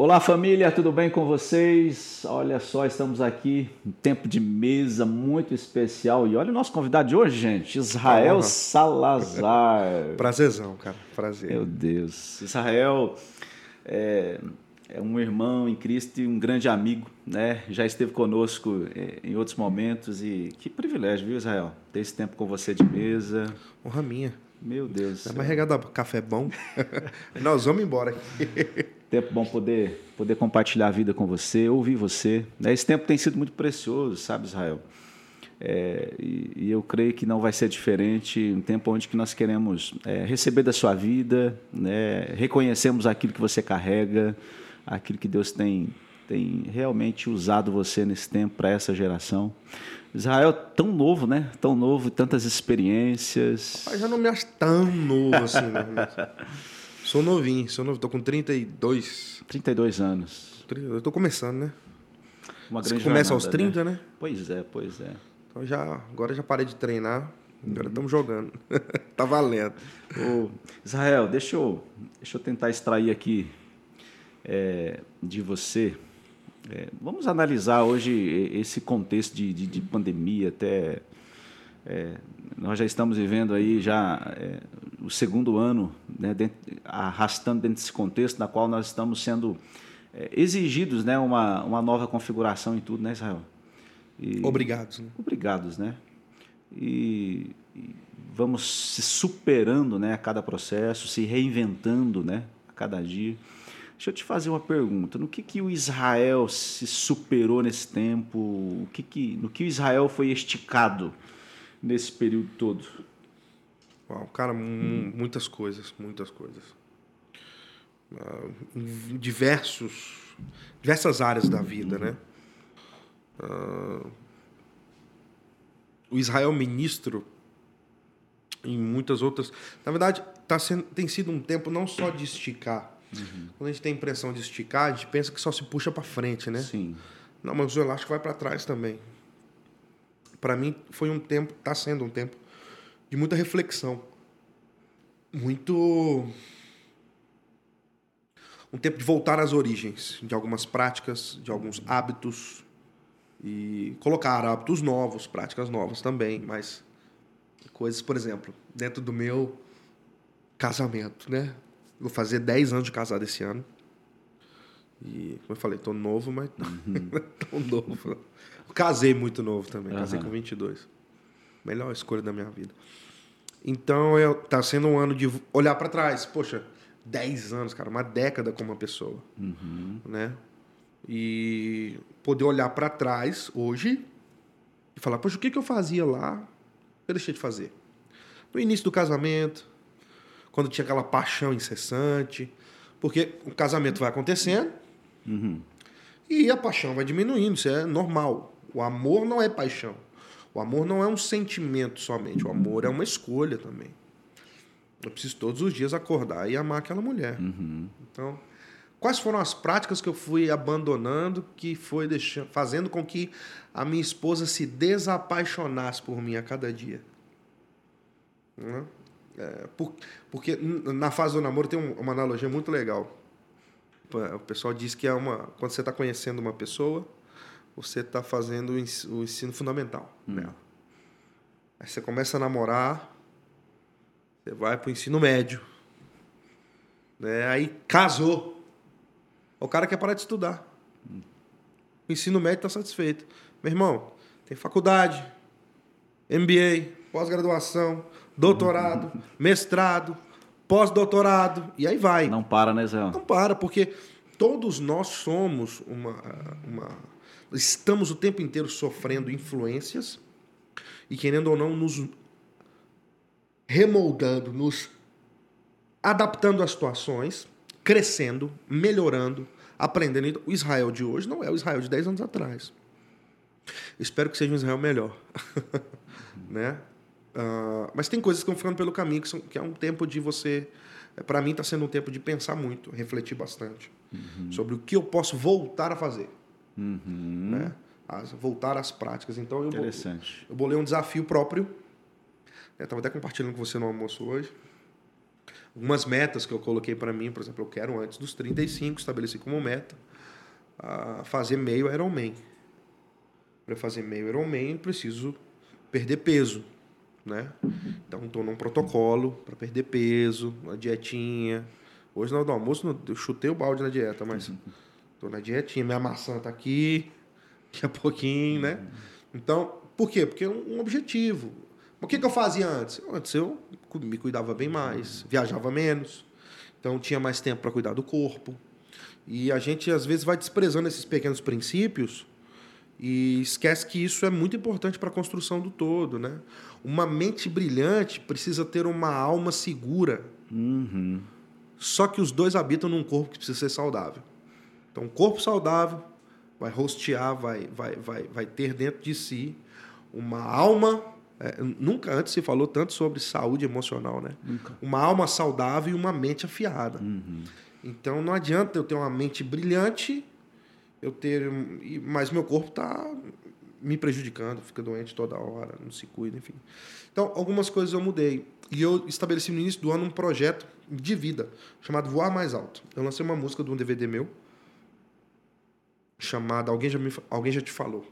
Olá família, tudo bem com vocês? Olha só, estamos aqui um tempo de mesa muito especial e olha o nosso convidado de hoje, gente, Israel. Salazar. Prazerzão, cara. Prazer. Meu Deus, Israel é, é um irmão em Cristo e um grande amigo, né? Já esteve conosco é, em outros momentos e que privilégio, viu, Israel? Ter esse tempo com você de mesa. Honra minha. Meu Deus. céu. mais regada café bom. Nós vamos embora aqui. Tempo bom poder, poder compartilhar a vida com você, ouvir você. né? Esse tempo tem sido muito precioso, sabe, Israel? É, e, e eu creio que não vai ser diferente. Um tempo onde que nós queremos é, receber da sua vida, né? reconhecemos aquilo que você carrega, aquilo que Deus tem, tem realmente usado você nesse tempo para essa geração. Israel, tão novo, né? Tão novo, tantas experiências. Mas já não me acho tão novo assim, né? Sou novinho, sou novo. Tô com 32. 32 anos. 30, Eu tô começando, né? Uma Você grande começa aos jornada, né? 30, né? Pois é, pois é. Então já, agora já parei de treinar. Agora estamos jogando. tá valendo. Ô, Israel, deixa eu, deixa eu tentar extrair aqui é, de você. É, vamos analisar hoje esse contexto de, de, de pandemia, até é, nós já estamos vivendo aí já é, o segundo ano, né, dentro, arrastando dentro desse contexto na qual nós estamos sendo é, exigidos, né, uma, uma nova configuração em tudo, né, Israel? E- Obrigados. Né? obrigados, né? E, e vamos se superando, né, a cada processo, se reinventando, né, a cada dia. Deixa eu te fazer uma pergunta. No que que o Israel se superou nesse tempo? O que que, no que o Israel foi esticado nesse período todo? Uau, cara, mu- muitas coisas, muitas coisas. Ah, em diversos, diversas áreas da vida, né? Ah, o Israel ministro em muitas outras. Na verdade, tá sendo, tem sido um tempo não só de esticar. Quando a gente tem a impressão de esticar, a gente pensa que só se puxa para frente, né? Sim. Não, mas o elástico vai para trás também. Para mim foi um tempo, está sendo um tempo de muita reflexão. Muito um tempo de voltar às origens de algumas práticas, de alguns hábitos e colocar hábitos novos, práticas novas também, mas coisas, por exemplo, dentro do meu casamento, né? Vou fazer 10 anos de casado esse ano. E, como eu falei, tô novo, mas não tão novo. Eu casei muito novo também, casei Aham. com 22. Melhor escolha da minha vida. Então, eu, tá sendo um ano de olhar para trás. Poxa, 10 anos, cara, uma década como uma pessoa, né? E poder olhar para trás hoje e falar, poxa, o que, que eu fazia lá? Eu deixei de fazer. No início do casamento, quando tinha aquela paixão incessante, porque o casamento vai acontecendo e a paixão vai diminuindo, isso é normal. O amor não é paixão. O amor não é um sentimento somente, o amor é uma escolha também. Eu preciso todos os dias acordar e amar aquela mulher. Então, quais foram as práticas que eu fui abandonando que foi deixando, fazendo com que a minha esposa se desapaixonasse por mim a cada dia? Né? É, por- porque na fase do namoro tem um- uma analogia muito legal. O pessoal diz que é uma quando você está conhecendo uma pessoa, você está fazendo o ens- o ensino fundamental nela. Aí você começa a namorar, você vai para o ensino médio, né? Aí casou, o cara quer parar de estudar. O ensino médio está satisfeito. Meu irmão, tem faculdade, MBA, pós-graduação, doutorado, mestrado, pós-doutorado, e aí vai. Não para, né, Israel? Não para, porque todos nós somos uma, uma. Estamos o tempo inteiro sofrendo influências e, querendo ou não, nos remoldando, nos adaptando às situações, crescendo, melhorando, aprendendo. Então, O Israel de hoje não é o Israel de 10 anos atrás. Espero que seja um Israel melhor. né? Ah, mas tem coisas que estão ficando pelo caminho, que, são- que é um tempo de você. Para mim, está sendo um tempo de pensar muito, refletir bastante sobre o que eu posso voltar a fazer. Uhum. Né? As- voltar às práticas. Então, eu, Interessante. eu bolei um desafio próprio. Estava até compartilhando com você no almoço hoje. Algumas metas que eu coloquei para mim, por exemplo, eu quero antes dos 35, estabeleci como meta, a fazer meio Ironman. Para fazer meio Ironman, preciso perder peso, né? Então, estou num protocolo para perder peso, uma dietinha. Hoje, na hora do almoço, eu chutei o balde na dieta, mas estou na dietinha. Minha maçã está aqui, daqui a pouquinho, né? Então, por quê? Porque é um objetivo. O que, que eu fazia antes? Antes eu me cuidava bem mais, viajava menos, então tinha mais tempo para cuidar do corpo. E a gente, às vezes, vai desprezando esses pequenos princípios e esquece que isso é muito importante para a construção do todo, né? Uma mente brilhante precisa ter uma alma segura. Uhum. Só que os dois habitam num corpo que precisa ser saudável. Então, um corpo saudável vai rostear, vai, vai, vai, vai ter dentro de si uma alma. É, nunca antes se falou tanto sobre saúde emocional, né? Nunca. Uma alma saudável e uma mente afiada. Uhum. Então não adianta eu ter uma mente brilhante, eu ter, mas meu corpo está me prejudicando, fica doente toda hora, não se cuida, enfim. Então algumas coisas eu mudei e eu estabeleci no início do ano um projeto de vida chamado Voar Mais Alto. Eu lancei uma música de um DVD meu chamada Alguém já me alguém já te falou.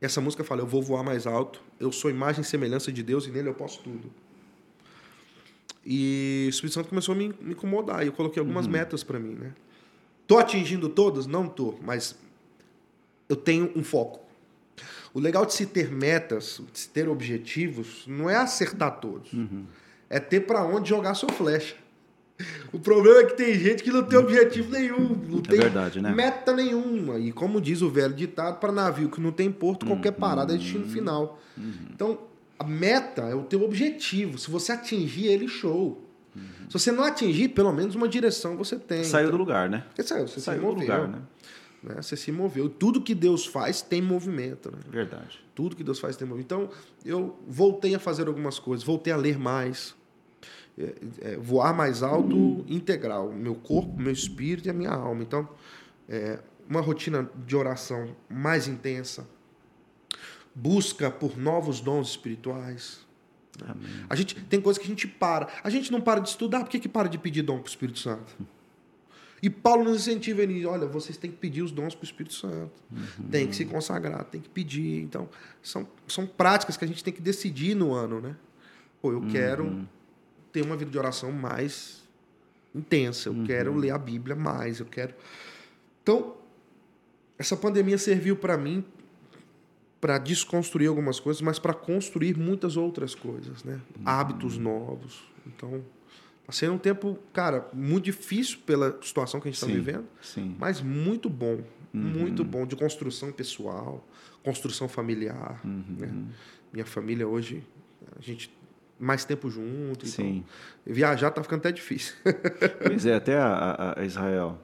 Essa música fala: Eu vou voar mais alto, eu sou imagem e semelhança de Deus e nele eu posso tudo. E o Espírito Santo começou a me, me incomodar e eu coloquei algumas uhum. metas para mim, né? Tô atingindo todas? Não tô, mas eu tenho um foco. O legal de se ter metas, de se ter objetivos, não é acertar todos. Uhum. É ter para onde jogar sua flecha. O problema é que tem gente que não tem objetivo nenhum, não é tem verdade, né? meta nenhuma. E como diz o velho ditado, para navio que não tem porto, qualquer uhum. parada é destino final. Uhum. Então, a meta é o teu objetivo. Se você atingir ele, show. Uhum. Se você não atingir, pelo menos uma direção você tem. Saiu então, do lugar, né? Você saiu, você Saiu se moveu. do lugar, né? né? Você se moveu. Tudo que Deus faz tem movimento. Né? Verdade. Tudo que Deus faz tem movimento. Então, eu voltei a fazer algumas coisas, voltei a ler mais. É, é, voar mais alto integral, meu corpo, meu espírito e a minha alma. Então, é, uma rotina de oração mais intensa, busca por novos dons espirituais. Amém. A gente tem coisas que a gente para. A gente não para de estudar, por que, que para de pedir dom para o Espírito Santo? E Paulo nos incentiva ele, olha, vocês têm que pedir os dons para o Espírito Santo. Uhum. Tem que se consagrar, tem que pedir. Então, são, são práticas que a gente tem que decidir no ano, né? Pô, eu Uhum. quero ter uma vida de oração mais intensa, eu Uhum. quero ler a Bíblia mais, eu quero. Então, essa pandemia serviu para mim para desconstruir algumas coisas, mas para construir muitas outras coisas, né? Uhum. Hábitos novos. Então, sendo um tempo, cara, muito difícil pela situação que a gente está vivendo, Sim. mas muito bom, Uhum. muito bom de construção pessoal, construção familiar. Uhum. né? Minha família hoje, a gente mais tempo junto. Sim. Então, viajar tá ficando até difícil. Pois é, até a, a- Israel.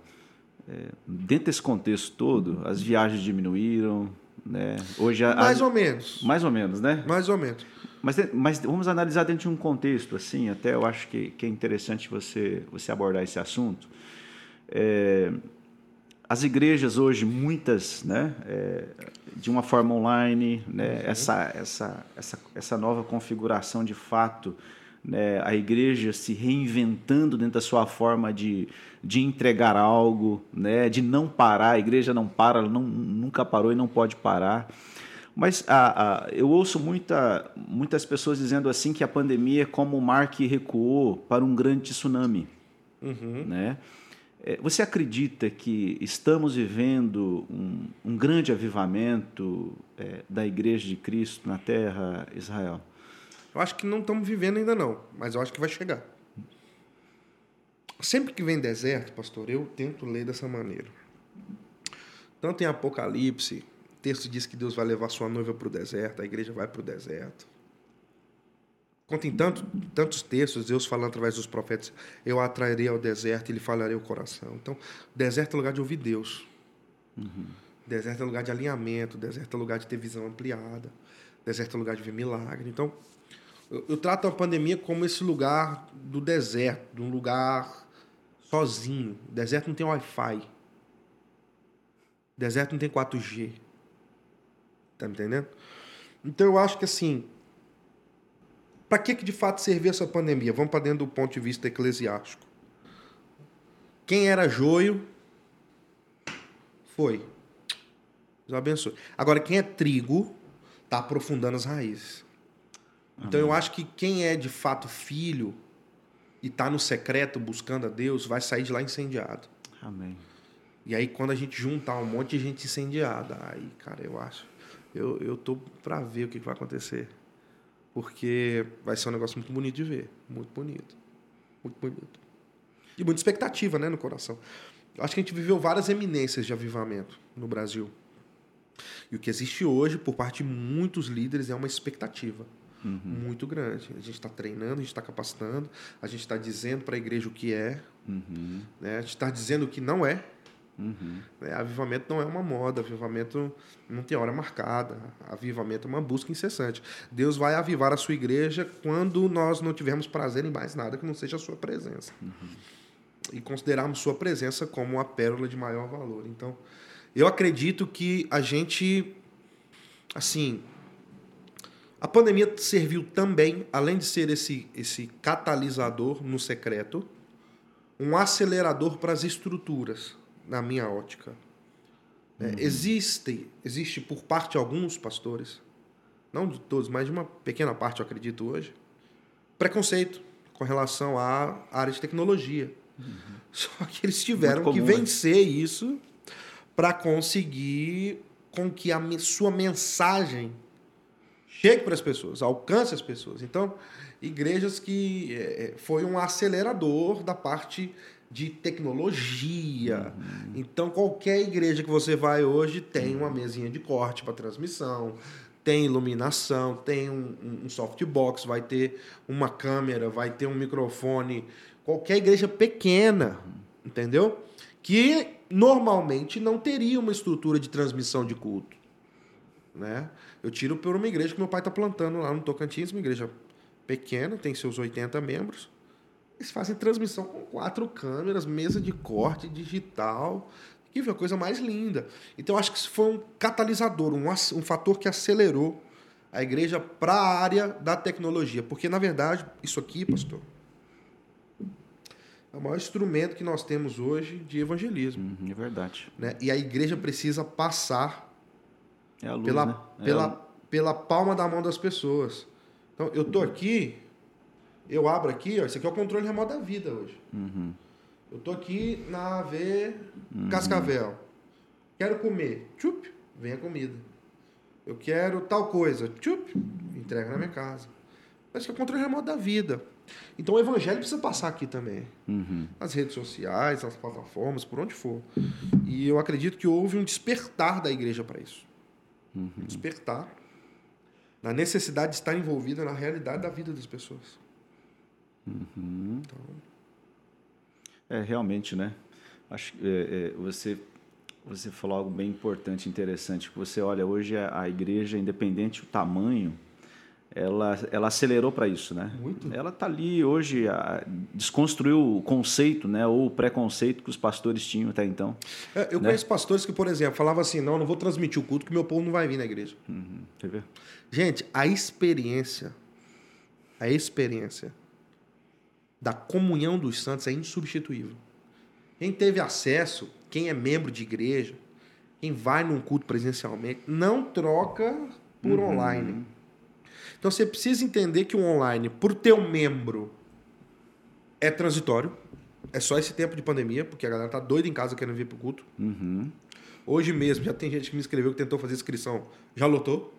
é, dentro desse contexto todo, as viagens diminuíram, né? Hoje a, mais a- ou menos. mais ou menos, né? Mais ou menos. Mas, mas vamos analisar dentro de um contexto, assim, até eu acho que, que é interessante você, você abordar esse assunto. É, as igrejas hoje, muitas, né, é, de uma forma online, né, essa, essa, essa, essa nova configuração de fato, né, a igreja se reinventando dentro da sua forma de, de entregar algo, né, de não parar, a igreja não para, ela não, nunca parou e não pode parar. Mas a, a, eu ouço muita, muitas pessoas dizendo assim que a pandemia é como o mar que recuou para um grande tsunami. Uhum. Né? É, Você acredita que estamos vivendo um, um grande avivamento é, da Igreja de Cristo na Terra, Israel? Eu acho que não estamos vivendo ainda não, mas eu acho que vai chegar. Sempre que vem deserto, pastor, eu tento ler dessa maneira. Tanto em Apocalipse, o texto diz que Deus vai levar sua noiva para o deserto, a igreja vai para o deserto. Quanto em tanto, tantos textos, Deus falando através dos profetas, eu atrairei ao deserto e lhe falarei o coração. Então, deserto é lugar de ouvir Deus. Deserto é lugar de alinhamento, deserto é lugar de ter visão ampliada, deserto é lugar de ver milagre. Então, eu, eu trato a pandemia como esse lugar do deserto, de um lugar sozinho. Deserto não tem Wi-Fi. Deserto não tem 4G. Tá me entendendo? Então eu acho que assim, Para que, que de fato serviu essa pandemia? Vamos para dentro do ponto de vista eclesiástico. Quem era joio, foi. Deus abençoe. Agora, quem é trigo, está aprofundando as raízes. Então, Amém. eu acho que quem é de fato filho e está no secreto buscando a Deus, vai sair de lá incendiado. Amém. E aí, quando a gente juntar um monte de gente incendiada, aí, cara, eu acho. Eu, eu tô para ver o que vai acontecer. Porque vai ser um negócio muito bonito de ver. Muito bonito. Muito bonito. E muita expectativa, né, no coração. Acho que a gente viveu várias eminências de avivamento no Brasil. E o que existe hoje, por parte de muitos líderes, é uma expectativa uhum. muito grande. A gente está treinando, a gente está capacitando, a gente está dizendo para a igreja o que é, uhum. né? a gente está dizendo o que não é. Uhum. É, avivamento não é uma moda, avivamento não tem hora marcada. Avivamento é uma busca incessante. Deus vai avivar a sua igreja quando nós não tivermos prazer em mais nada que não seja a sua presença. Uhum. E considerarmos sua presença como a pérola de maior valor. Então, eu acredito que a gente, assim, a pandemia serviu também, além de ser esse, esse catalisador no secreto, um acelerador para as estruturas na minha ótica. É, uhum. existe, existe por parte de alguns pastores, não de todos, mas de uma pequena parte, eu acredito hoje, preconceito com relação à área de tecnologia. Uhum. Só que eles tiveram comum, que né? vencer né? isso para conseguir com que a sua mensagem chegue para as pessoas, alcance as pessoas. Então, igrejas que é, foi um acelerador da parte de tecnologia. Uhum. Então, qualquer igreja que você vai hoje tem uma mesinha de corte para transmissão, tem iluminação, tem um, um softbox, vai ter uma câmera, vai ter um microfone. Qualquer igreja pequena, entendeu? Que normalmente não teria uma estrutura de transmissão de culto. Né? Eu tiro por uma igreja que meu pai está plantando lá no Tocantins, uma igreja pequena, tem seus 80 membros. Eles fazem transmissão com quatro câmeras, mesa de corte digital. Que foi a coisa mais linda. Então, acho que isso foi um catalisador, um, um fator que acelerou a igreja para a área da tecnologia. Porque, na verdade, isso aqui, pastor, é o maior instrumento que nós temos hoje de evangelismo. Uhum, é verdade. Né? E a igreja precisa passar é luz, pela, né? é pela, pela palma da mão das pessoas. Então, eu tô aqui, eu abro aqui, ó, isso aqui é o controle remoto da vida hoje. Uhum. Eu tô aqui na AV uhum. Cascavel. Quero comer. Tchup, vem a comida. Eu quero tal coisa. Tchup, entrega na minha casa. Isso é o controle remoto da vida. Então o evangelho precisa passar aqui também. Uhum. Nas redes sociais, nas plataformas, por onde for. E eu acredito que houve um despertar da igreja para isso. Uhum. Um despertar na necessidade de estar envolvida na realidade da vida das pessoas. Uhum. Então... É, realmente, né? Acho que é, é, você, você falou algo bem importante, interessante. Que você olha, hoje a, a igreja, independente do tamanho, ela, ela acelerou para isso, né? Muito. Ela está ali hoje, a, desconstruiu o conceito, né? Ou o preconceito que os pastores tinham até então. É, eu né? conheço pastores que, por exemplo, falavam assim, não, não vou transmitir o culto que meu povo não vai vir na igreja. Uhum. Quer ver? Gente, a experiência, a experiência da comunhão dos santos é insubstituível. Quem teve acesso, quem é membro de igreja, quem vai num culto presencialmente, não troca por uhum. online. Então você precisa entender que o online, por ter um membro, é transitório. É só esse tempo de pandemia, porque a galera tá doida em casa querendo vir pro culto. Uhum. Hoje mesmo, já tem gente que me escreveu que tentou fazer inscrição, já lotou.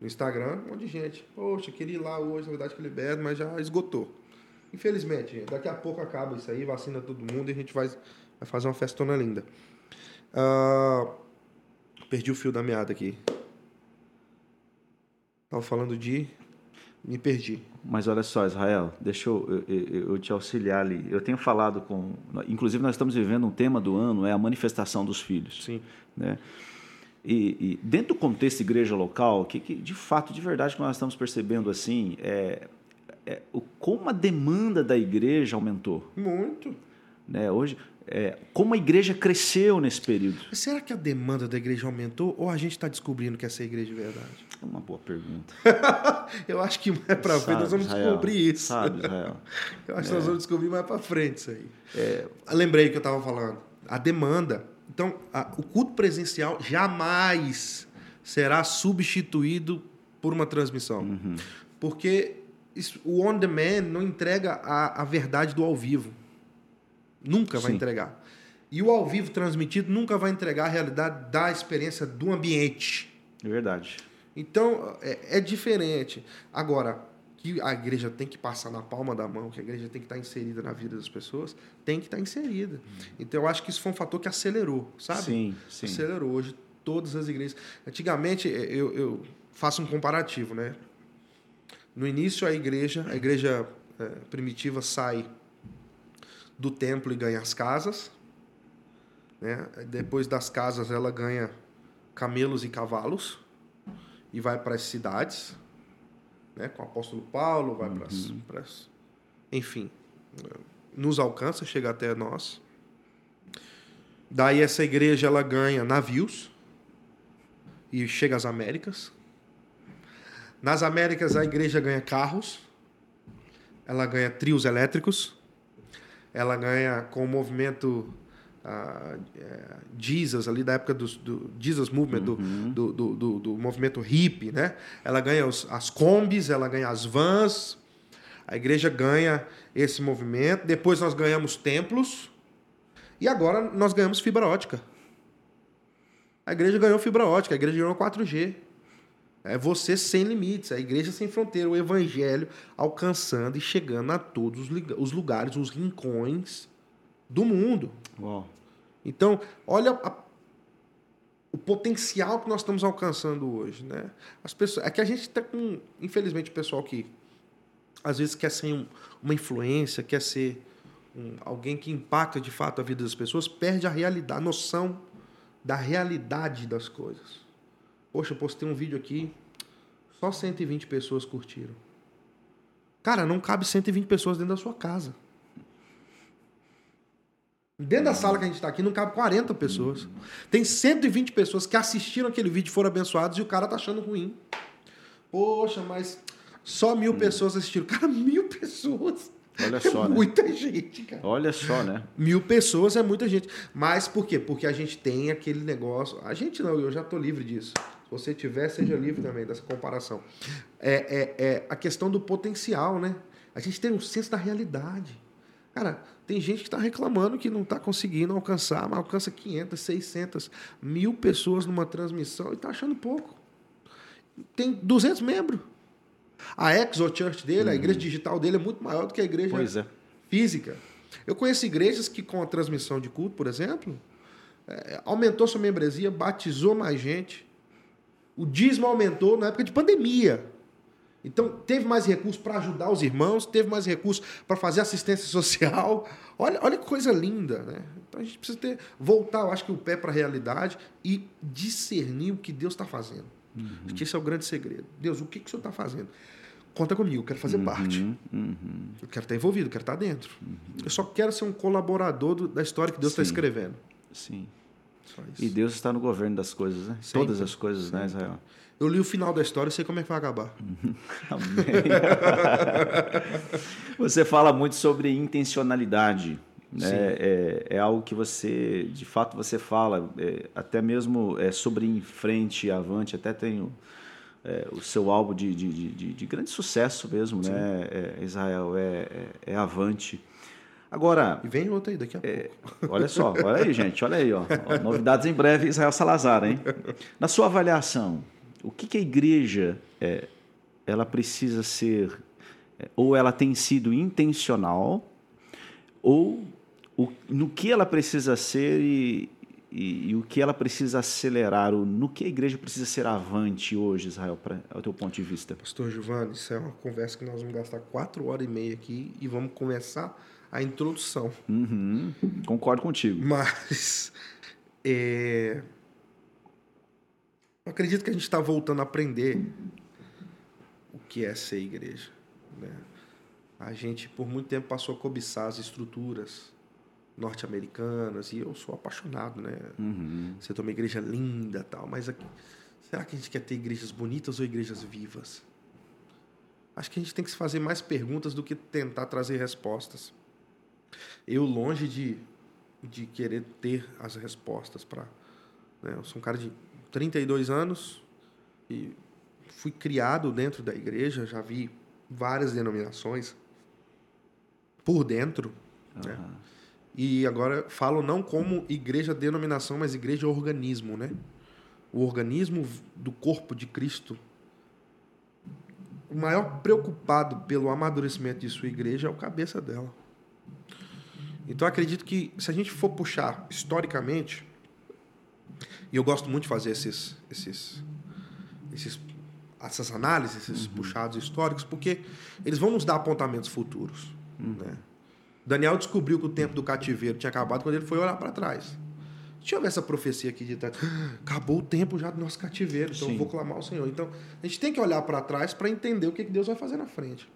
No Instagram, um monte de gente. Poxa, queria ir lá hoje, na verdade que liberto, mas já esgotou. Infelizmente, daqui a pouco acaba isso aí, vacina todo mundo e a gente vai, vai fazer uma festona linda. Uh, perdi o fio da meada aqui. Tava falando de. Me perdi. Mas olha só, Israel, deixa eu, eu, eu, te auxiliar ali. Eu tenho falado com. Inclusive, nós estamos vivendo um tema do ano, é a manifestação dos filhos. Sim. Né? E, e dentro do contexto igreja local, que, que de fato, de verdade, que nós estamos percebendo assim, é, é, o, como a demanda da igreja aumentou. Muito. Né? Hoje, é, como a igreja cresceu nesse período? Será que a demanda da igreja aumentou ou a gente está descobrindo que essa é a igreja de verdade? É uma boa pergunta. Eu acho que mais para frente nós vamos Israel, descobrir isso. Sabe, Israel. Eu acho que nós vamos descobrir mais para frente isso aí. É. Lembrei que eu estava falando. A demanda. Então, a, o culto presencial jamais será substituído por uma transmissão. Uhum. Porque isso, o on demand não entrega a, a verdade do ao vivo. Nunca vai Sim. entregar. E o ao vivo transmitido nunca vai entregar a realidade da experiência do ambiente. É verdade. Então, é, é diferente. Agora, que a igreja tem que passar na palma da mão, que a igreja tem que estar inserida na vida das pessoas, tem que estar inserida. Então, eu acho que isso foi um fator que acelerou, sabe? Sim, sim. Acelerou. Hoje, todas as igrejas. Antigamente, eu, eu faço um comparativo, né? No início, a igreja, a igreja é, primitiva sai do templo e ganha as casas. Né? Depois das casas, ela ganha camelos e cavalos e vai para as cidades, né? com o apóstolo Paulo, vai para as. para as- Enfim, nos alcança, chega até nós. Daí essa igreja ela ganha navios e chega às Américas. Nas Américas a igreja ganha carros, ela ganha trios elétricos, ela ganha com o movimento é, Jesus ali da época do, do Jesus Movement, do- do, do, do, do movimento hippie, né? Ela ganha os, as combis, ela ganha as vans, a igreja ganha esse movimento. Depois nós ganhamos templos e agora nós ganhamos fibra ótica. A igreja ganhou fibra ótica, a igreja ganhou 4G. É você sem limites, a igreja sem fronteira, o evangelho alcançando e chegando a todos os lugares, os rincões do mundo. Uau. Então, olha a- o potencial que nós estamos alcançando hoje, né? As pessoas, é que a gente está com, infelizmente, o pessoal que às vezes quer ser um- uma influência, quer ser um- alguém que impacta de fato a vida das pessoas, perde a realidade, a noção da realidade das coisas. Poxa, eu postei um vídeo aqui, só 120 pessoas curtiram. Cara, não cabe 120 pessoas dentro da sua casa. Dentro da sala que a gente está aqui, não cabe 40 pessoas. Tem 120 pessoas que assistiram aquele vídeo e foram abençoados e o cara tá achando ruim. Poxa, mas só mil pessoas assistiram. Cara, mil pessoas. Olha é só, né? muita gente, cara. Olha só, né? Mil pessoas é muita gente. Mas por quê? Porque a gente tem aquele negócio. A gente não, eu já tô livre disso. Se você tiver, seja livre também dessa comparação. É, é, é a questão do potencial, né? A gente tem um senso da realidade. Cara, tem gente que está reclamando que não está conseguindo alcançar, mas alcança 500, 600, mil pessoas numa transmissão e está achando pouco. Tem 200 membros. A Exo Church dele, a igreja digital dele é muito maior do que a igreja é. física. Eu conheço igrejas que, com a transmissão de culto, por exemplo, eh, aumentou sua membresia, batizou mais gente. O dízimo aumentou na época de pandemia. Então, teve mais recursos para ajudar os irmãos, teve mais recursos para fazer assistência social. Olha, olha que coisa linda, né? Então, a gente precisa ter, voltar, eu acho que o pé para a realidade e discernir o que Deus está fazendo. Acho que esse é o grande segredo. Deus, o que, que o Senhor está fazendo? Conta comigo, eu quero fazer parte. Uhum, uhum. Eu quero estar envolvido, eu quero estar dentro. Eu só quero ser um colaborador do- da história que Deus está escrevendo. Sim. E Deus está no governo das coisas, né? Sempre. Todas as coisas, né, Israel? Eu li o final da história e sei como é que vai acabar. Amém. você fala muito sobre intencionalidade. Né? Sim. É, é algo que você, de fato, você fala, é, até mesmo é, sobre em frente, avante, até tem o, é, o seu álbum de, de, de, de- de grande sucesso mesmo, né? É, Israel, é, é, é avante. Agora, E vem outra aí daqui a É. pouco. olha só, olha aí, gente, olha aí, ó. Novidades em breve, Israel Salazar, hein? Na sua avaliação, o que, que a igreja é, ela precisa ser, é, ou ela tem sido intencional, ou o, no que ela precisa ser e, e, e o que ela precisa acelerar, ou no que a igreja precisa ser avante hoje, Israel, pra, ao teu ponto de vista? Pastor Giovanni, isso é uma conversa que nós vamos gastar quatro horas e meia aqui e vamos começar a introdução. Uhum, concordo contigo. Mas é, eu acredito que a gente está voltando a aprender o que é ser igreja. né? A gente, por muito tempo, passou a cobiçar as estruturas, norte-americanas e eu sou apaixonado, né? Uhum. Você tem uma igreja linda tal, mas aqui, será que a gente quer ter igrejas bonitas ou igrejas vivas? Acho que a gente tem que se fazer mais perguntas do que tentar trazer respostas. Eu longe de, de querer ter as respostas para, né? Eu sou um cara de 32 anos e fui criado dentro da igreja, já vi várias denominações por dentro, né? E agora falo não como igreja denominação, mas igreja organismo, né? O organismo do corpo de Cristo. O maior preocupado pelo amadurecimento de sua igreja é o cabeça dela. Então acredito que se a gente for puxar historicamente, e eu gosto muito de fazer esses, esses, esses essas análises, esses uhum. puxados históricos, porque eles vão nos dar apontamentos futuros. Uhum. Né? Daniel descobriu que o tempo do cativeiro tinha acabado quando ele foi olhar para trás. Deixa eu ver essa profecia aqui de trás. Acabou o tempo já do nosso cativeiro, então Sim. eu vou clamar ao Senhor. Então, a gente tem que olhar para trás para entender o que Deus vai fazer na frente.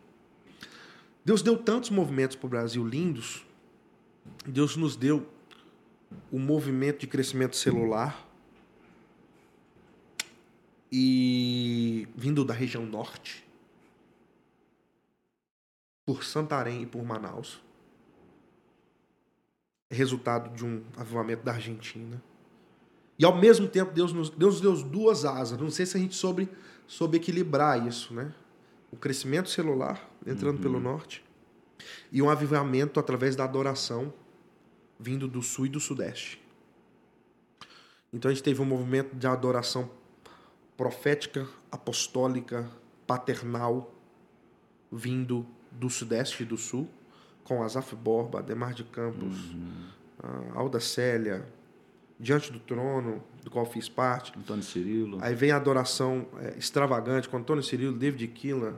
Deus deu tantos movimentos para o Brasil lindos. Deus nos deu o movimento de crescimento celular e vindo da região norte, por Santarém e por Manaus resultado de um avivamento da Argentina. E ao mesmo tempo, Deus nos, Deus deu duas asas. Não sei se a gente soube, soube equilibrar isso, né? O crescimento celular, entrando uhum. pelo norte, e um avivamento através da adoração, vindo do sul e do sudeste. Então a gente teve um movimento de adoração profética, apostólica, paternal, vindo do sudeste e do sul com Azaf Borba, Demar de Campos, uhum. Alda Célia, Diante do Trono, do qual fiz parte. Antônio Cirilo. Aí vem a adoração é, extravagante com Antônio Cirilo, David Killan,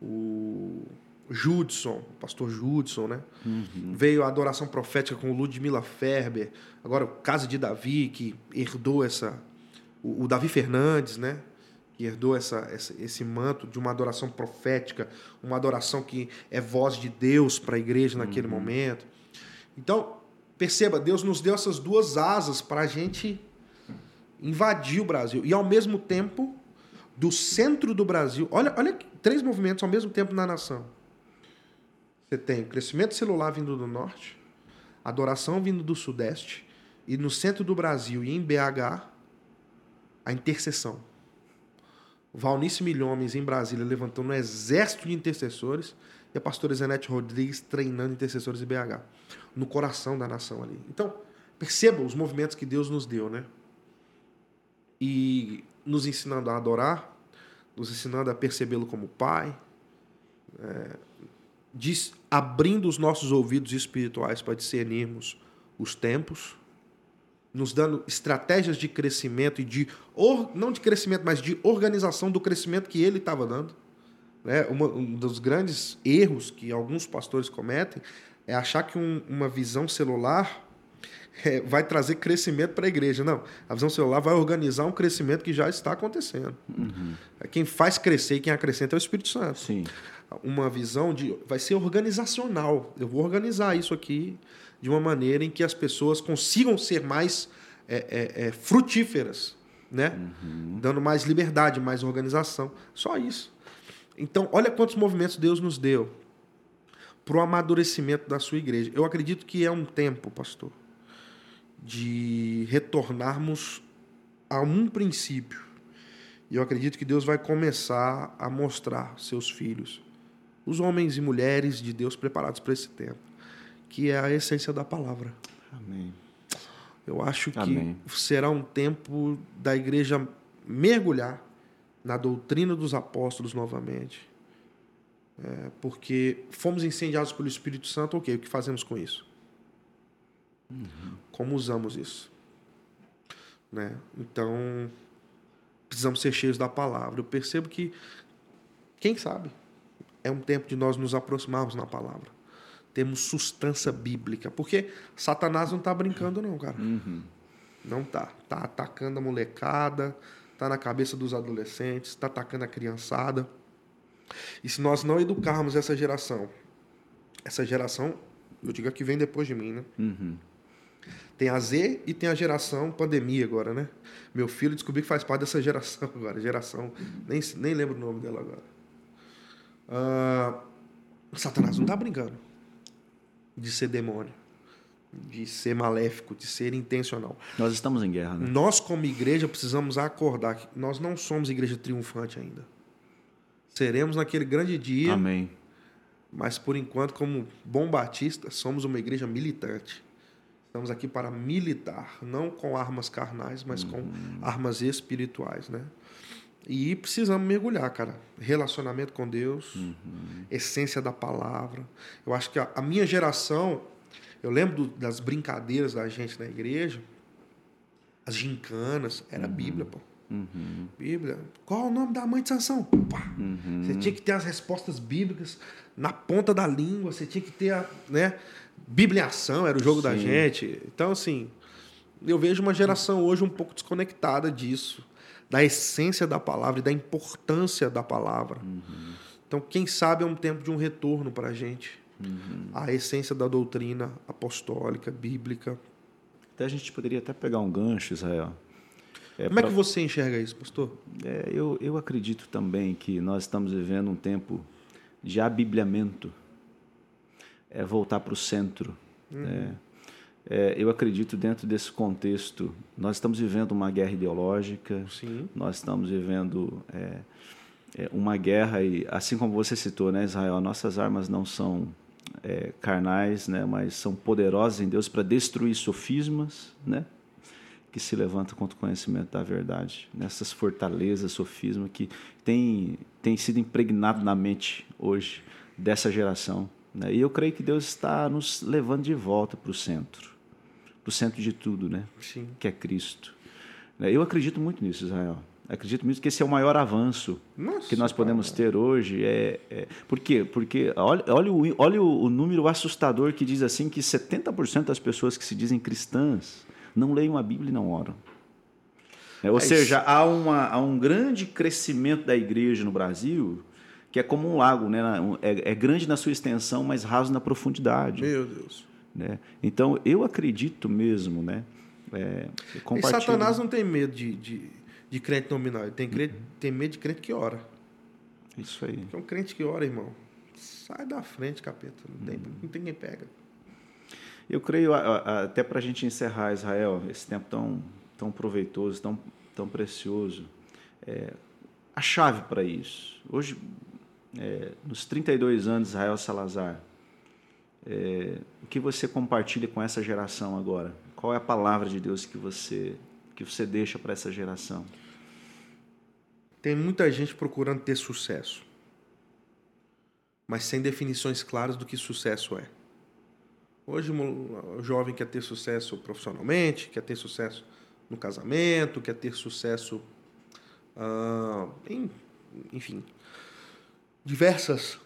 o Judson, pastor Judson, né? Uhum. Veio a adoração profética com Ludmila Ferber, agora o Casa de Davi, que herdou essa. O, o Davi Fernandes, né? que herdou essa, essa, esse manto de uma adoração profética, uma adoração que é voz de Deus para a igreja naquele uhum. momento. Então, perceba, Deus nos deu essas duas asas para a gente invadir o Brasil. E, ao mesmo tempo, do centro do Brasil, olha, olha três movimentos ao mesmo tempo na nação. Você tem crescimento celular vindo do norte, adoração vindo do sudeste, e no centro do Brasil e em BH, a intercessão. Valnice Milhomes, em Brasília, levantando um exército de intercessores e a pastora Zenete Rodrigues treinando intercessores em BH, no coração da nação ali. Então, perceba os movimentos que Deus nos deu, né? E nos ensinando a adorar, nos ensinando a percebê-lo como Pai, é, diz, abrindo os nossos ouvidos espirituais para discernirmos os tempos, nos dando estratégias de crescimento e de não de crescimento, mas de organização do crescimento que ele estava dando. Né? Um dos grandes erros que alguns pastores cometem é achar que um, uma visão celular é, vai trazer crescimento para a igreja. Não, a visão celular vai organizar um crescimento que já está acontecendo. Uhum. Quem faz crescer e quem acrescenta é o Espírito Santo. Sim. Uma visão de vai ser organizacional. Eu vou organizar isso aqui de uma maneira em que as pessoas consigam ser mais é, é, é, frutíferas, né? Uhum. Dando mais liberdade, mais organização. Só isso. Então, olha quantos movimentos Deus nos deu para o amadurecimento da sua igreja. Eu acredito que é um tempo, pastor, de retornarmos a um princípio. E eu acredito que Deus vai começar a mostrar seus filhos, os homens e mulheres de Deus preparados para esse tempo que é a essência da palavra. Amém. Eu acho que Amém. será um tempo da igreja mergulhar na doutrina dos apóstolos novamente. É, porque fomos incendiados pelo Espírito Santo, ok, o que fazemos com isso? Uhum. Como usamos isso? Né? Então, precisamos ser cheios da palavra. Eu percebo que, quem sabe, é um tempo de nós nos aproximarmos na palavra temos sustância bíblica. Porque Satanás não está brincando, não, cara. Uhum. Não tá. Tá atacando a molecada, tá na cabeça dos adolescentes, está atacando a criançada. E se nós não educarmos essa geração, essa geração Eu digo que vem depois de mim, né? Uhum. Tem a Z e tem a geração pandemia agora, né? Meu filho descobriu que faz parte dessa geração agora. Geração. Nem, nem lembro o nome dela agora. Ah, Satanás não tá brincando de ser demônio, de ser maléfico, de ser intencional. Nós estamos em guerra, né? Nós, como igreja, precisamos acordar que nós não somos igreja triunfante ainda. Seremos naquele grande dia, Amém. mas por enquanto, como bom batista, somos uma igreja militante. Estamos aqui para militar, não com armas carnais, mas com armas espirituais, né? E precisamos mergulhar, cara. Relacionamento com Deus, essência da palavra. Eu acho que a, a minha geração, eu lembro do- das brincadeiras da gente na igreja, as gincanas, era Bíblia, pô. Uhum. Bíblia. Qual o nome da mãe de Sansão? Pá. Você tinha que ter as respostas bíblicas na ponta da língua, você tinha que ter a, né, bibliação, era o jogo da Sim. gente. Então, assim, eu vejo uma geração hoje um pouco desconectada disso, da essência da palavra e da importância da palavra. Então, quem sabe é um tempo de um retorno para a gente. A essência da doutrina apostólica, bíblica. Até a gente poderia até pegar um gancho, Israel. É, Como é pra- que você enxerga isso, pastor? É, eu, eu acredito também que nós estamos vivendo um tempo de abibliamento, é voltar para o centro. né? É, eu acredito dentro desse contexto, nós estamos vivendo uma guerra ideológica, Sim. nós estamos vivendo é, é, uma guerra e, assim como você citou, né, Israel, nossas armas não são é, carnais, né, mas são poderosas em Deus para destruir sofismas, né, que se levantam contra o conhecimento da verdade, nessas fortalezas, sofisma que tem tem sido impregnado na mente hoje dessa geração, né? E eu creio que Deus está nos levando de volta para o centro, para o centro de tudo, né? Sim. que é Cristo. Né? Eu acredito muito nisso, Israel. Acredito muito que esse é o maior avanço Nossa, que nós podemos cara. ter hoje. É, é- Por quê? Porque olha, olha, o, olha o, número assustador que diz assim que 70% das pessoas que se dizem cristãs não leem a Bíblia e não oram. É, ou É seja, há, uma, há um grande crescimento da igreja no Brasil que é como um lago, né? É, é grande na sua extensão, mas raso na profundidade Meu Deus. Né? Então eu acredito mesmo, né? É, E Satanás não tem medo de, de, de crente nominal, ele tem, crente, tem medo de crente que ora. Isso aí. Porque um crente que ora, irmão, sai da frente, capeta. Não tem, não tem quem pega. Eu creio, até para a gente encerrar, Israel, esse tempo tão, tão proveitoso, tão, tão precioso, é, a chave para isso. Hoje, é, nos 32 anos, Israel Salazar, é, o que você compartilha com essa geração agora? Qual é a palavra de Deus que você, que você deixa para essa geração? Tem muita gente procurando ter sucesso, mas sem definições claras do que sucesso é. Hoje o jovem quer ter sucesso profissionalmente, quer ter sucesso no casamento, quer ter sucesso ah, em, enfim, diversas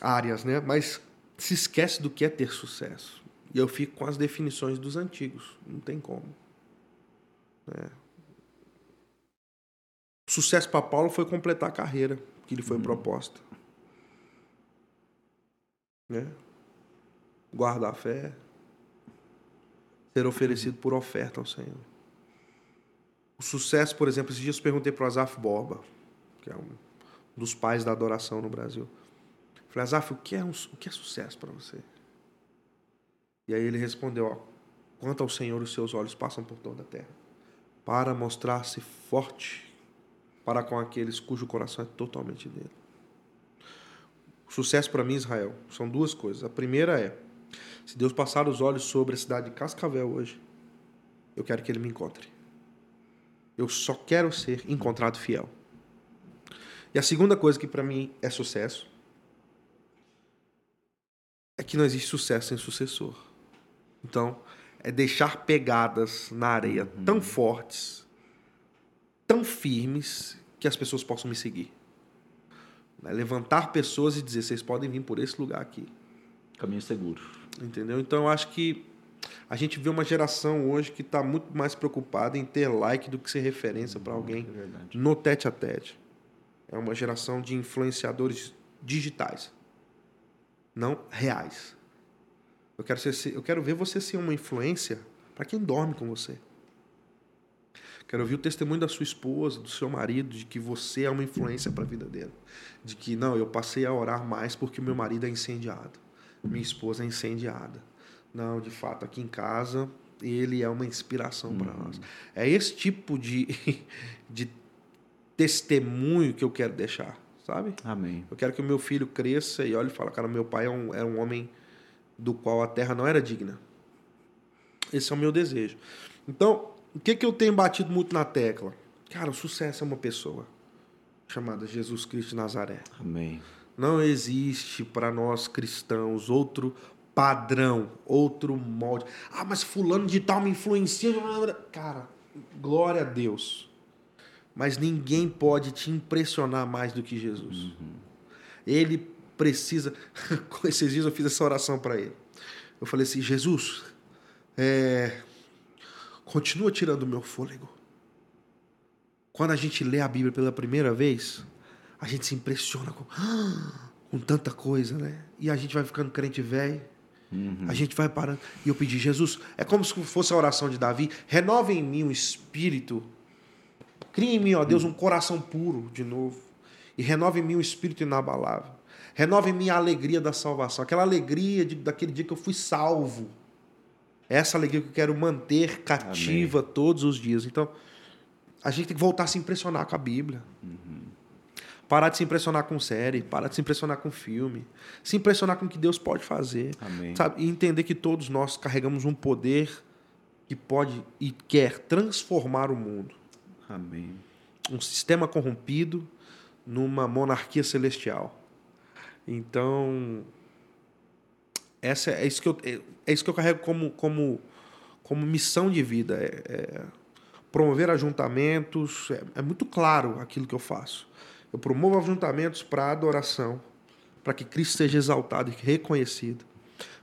áreas, né? Mas se esquece do que é ter sucesso. E eu fico com as definições dos antigos. Não tem como. O sucesso para Paulo foi completar a carreira que lhe foi proposta. Né? Guardar a fé. Ser oferecido por oferta ao Senhor. O sucesso, por exemplo, esses dias eu perguntei para o Azaf Borba, que é um dos pais da adoração no Brasil. Falei, Azaf, o que é, um, o que é sucesso para você? E aí ele respondeu, ó, quanto ao Senhor os seus olhos passam por toda a terra, para mostrar-se forte para com aqueles cujo coração é totalmente dele. Sucesso para mim, Israel, são duas coisas. A primeira é, se Deus passar os olhos sobre a cidade de Cascavel hoje, eu quero que ele me encontre. Eu só quero ser encontrado fiel. E a segunda coisa que para mim é sucesso é que não existe sucesso sem sucessor. Então, é deixar pegadas na areia tão fortes, tão firmes, que as pessoas possam me seguir. Né? Levantar pessoas e dizer, vocês podem vir por esse lugar aqui. Caminho seguro. Entendeu? Então, eu acho que a gente vê uma geração hoje que está muito mais preocupada em ter like do que ser referência para alguém É no tete a tete. É uma geração de influenciadores digitais, não reais. Eu quero, ser, eu quero ver você ser uma influência para quem dorme com você. Quero ouvir o testemunho da sua esposa, do seu marido, de que você é uma influência para a vida dele. De que, não, eu passei a orar mais porque meu marido é incendiado. Minha esposa é incendiada. Não, de fato, aqui em casa, ele é uma inspiração para nós. É esse tipo de, de testemunho que eu quero deixar, sabe? Amém. Eu quero que o meu filho cresça e olhe e fale, cara, meu pai é um, é um homem do qual a terra não era digna. Esse é o meu desejo. Então, o que, que eu tenho batido muito na tecla? Cara, o sucesso é uma pessoa chamada Jesus Cristo de Nazaré. Amém. Não existe para nós cristãos outro padrão, outro molde. Ah, mas fulano de tal me influencia. Cara, glória a Deus. Mas ninguém pode te impressionar mais do que Jesus. Uhum. Ele precisa. Esses dias eu fiz essa oração para ele. Eu falei assim: Jesus, é, continua tirando o meu fôlego. Quando a gente lê a Bíblia pela primeira vez, a gente se impressiona com, com tanta coisa, né? E a gente vai ficando crente velho. Uhum. A gente vai parando. E eu pedi, Jesus, é como se fosse a oração de Davi: renova em mim um espírito. Crie em mim, ó Deus, um coração puro de novo. E renova em mim um espírito inabalável. Renova em mim a alegria da salvação. Aquela alegria de, daquele dia que eu fui salvo. Essa alegria que eu quero manter cativa Amém. todos os dias. Então, a gente tem que voltar a se impressionar com a Bíblia. Uhum. Parar de se impressionar com série, parar de se impressionar com filme, se impressionar com o que Deus pode fazer. E entender que todos nós carregamos um poder que pode e quer transformar o mundo. Amém. Um sistema corrompido numa monarquia celestial. Então, essa é, é isso que eu, é, é, isso que eu carrego como, como, como missão de vida. É, é promover ajuntamentos. É, é, muito claro aquilo que eu faço. Eu promovo ajuntamentos para adoração, para que Cristo seja exaltado e reconhecido,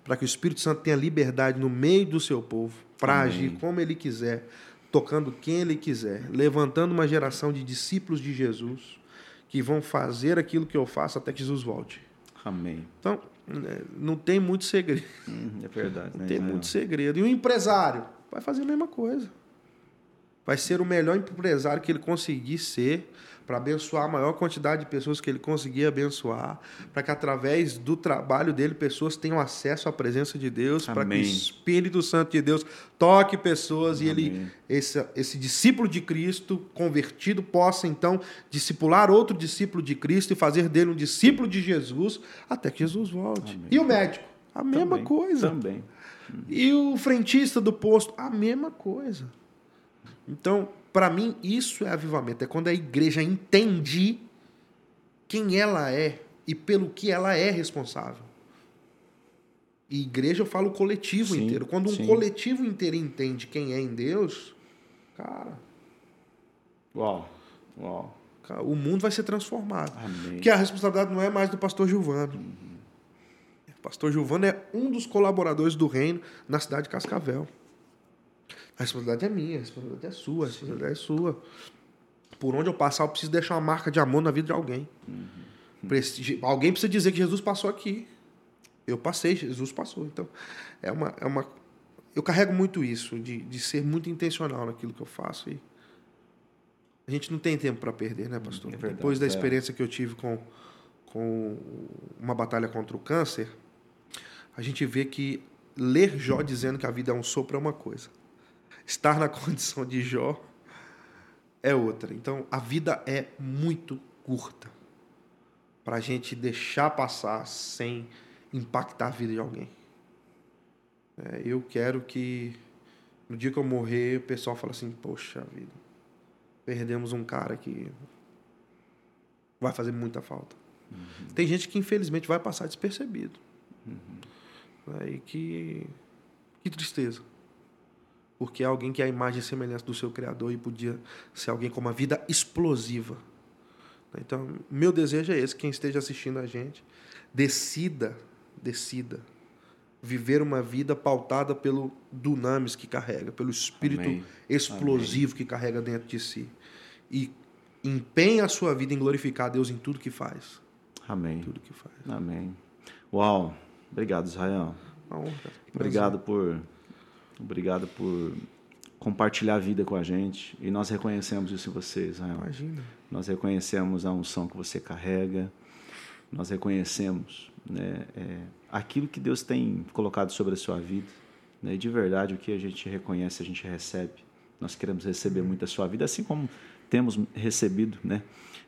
para que o Espírito Santo tenha liberdade no meio do seu povo, para agir como ele quiser, tocando quem ele quiser, levantando uma geração de discípulos de Jesus que vão fazer aquilo que eu faço até que Jesus volte. Amém. Então, né, não tem muito segredo. Hum, é verdade. Não né? tem muito segredo. E o empresário vai fazer a mesma coisa. Vai ser o melhor empresário que ele conseguir ser para abençoar a maior quantidade de pessoas que ele conseguir abençoar, para que através do trabalho dele pessoas tenham acesso à presença de Deus, para que o Espírito Santo de Deus toque pessoas Amém. e ele esse, esse discípulo de Cristo convertido possa então discipular outro discípulo de Cristo e fazer dele um discípulo de Jesus até que Jesus volte. Amém. E o médico, a mesma também, coisa. Também. E o frentista do posto, a mesma coisa. Então, para mim, isso é avivamento. É quando a igreja entende quem ela é e pelo que ela é responsável. E igreja eu falo coletivo sim, inteiro. Quando um sim. coletivo inteiro entende quem é em Deus, cara. Uau, uau. O mundo vai ser transformado. Amém. Porque a responsabilidade não é mais do pastor Gilvano. Uhum. O pastor Gilvano é um dos colaboradores do reino na cidade de Cascavel. A responsabilidade é minha, a responsabilidade é sua, a responsabilidade é sua. Por onde eu passar, eu preciso deixar uma marca de amor na vida de alguém. Uhum. Alguém precisa dizer que Jesus passou aqui. Eu passei, Jesus passou. Então, é uma. É uma eu carrego muito isso, de, de ser muito intencional naquilo que eu faço. E a gente não tem tempo para perder, né, pastor? É verdade, Depois da é. experiência é. que eu tive com, com uma batalha contra o câncer, a gente vê que ler Jó dizendo que a vida é um sopro é uma coisa estar na condição de Jó é outra. Então, a vida é muito curta para a gente deixar passar sem impactar a vida de alguém. É, eu quero que no dia que eu morrer, o pessoal fale assim: Poxa vida, perdemos um cara que vai fazer muita falta. Uhum. Tem gente que infelizmente vai passar despercebido. Uhum. É, e que, que tristeza porque é alguém que é a imagem e semelhança do seu Criador e podia ser alguém com uma vida explosiva. Então, meu desejo é esse: quem esteja assistindo a gente, decida, decida viver uma vida pautada pelo dunamis que carrega, pelo espírito Amém. explosivo Amém. que carrega dentro de si. E empenhe a sua vida em glorificar a Deus em tudo que faz. Amém. Tudo que faz. Amém. Uau. Obrigado, Israel. Uma honra. Prazer. Obrigado por, obrigado por compartilhar a vida com a gente. E nós reconhecemos isso em você, Israel. Imagina. Nós reconhecemos a unção que você carrega. Nós reconhecemos né, é, aquilo que Deus tem colocado sobre a sua vida. Né, e de verdade, o que a gente reconhece, a gente recebe. Nós queremos receber muito a sua vida, assim como temos recebido, né?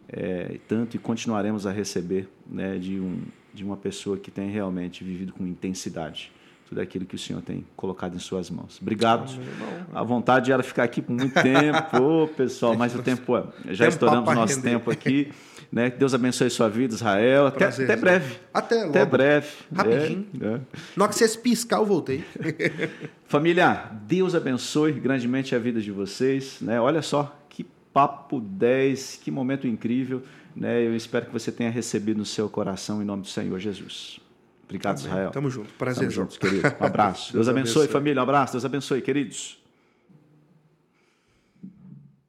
É, tanto e continuaremos a receber né, de, um, de uma pessoa que tem realmente vivido com intensidade tudo aquilo que o Senhor tem colocado em suas mãos. Obrigado. A vontade era ficar aqui por muito tempo, pessoal, mas o tempo é, já Tempo estouramos nosso render. tempo aqui. Né? Que Deus abençoe sua vida, Israel. Até, Prazer, até breve. Até Até logo. breve. Rapidinho. É, é. Na hora que vocês piscar, eu voltei. Família, Deus abençoe grandemente a vida de vocês. Né? Olha só que papo 10, que momento incrível. Né? Eu espero que você tenha recebido no seu coração em nome do Senhor Jesus. Obrigado, Israel. Tamo junto. Tamo Prazer, juntos, querido. Um abraço. Deus Deus abençoe, abençoe. família. Um abraço. Deus abençoe, queridos.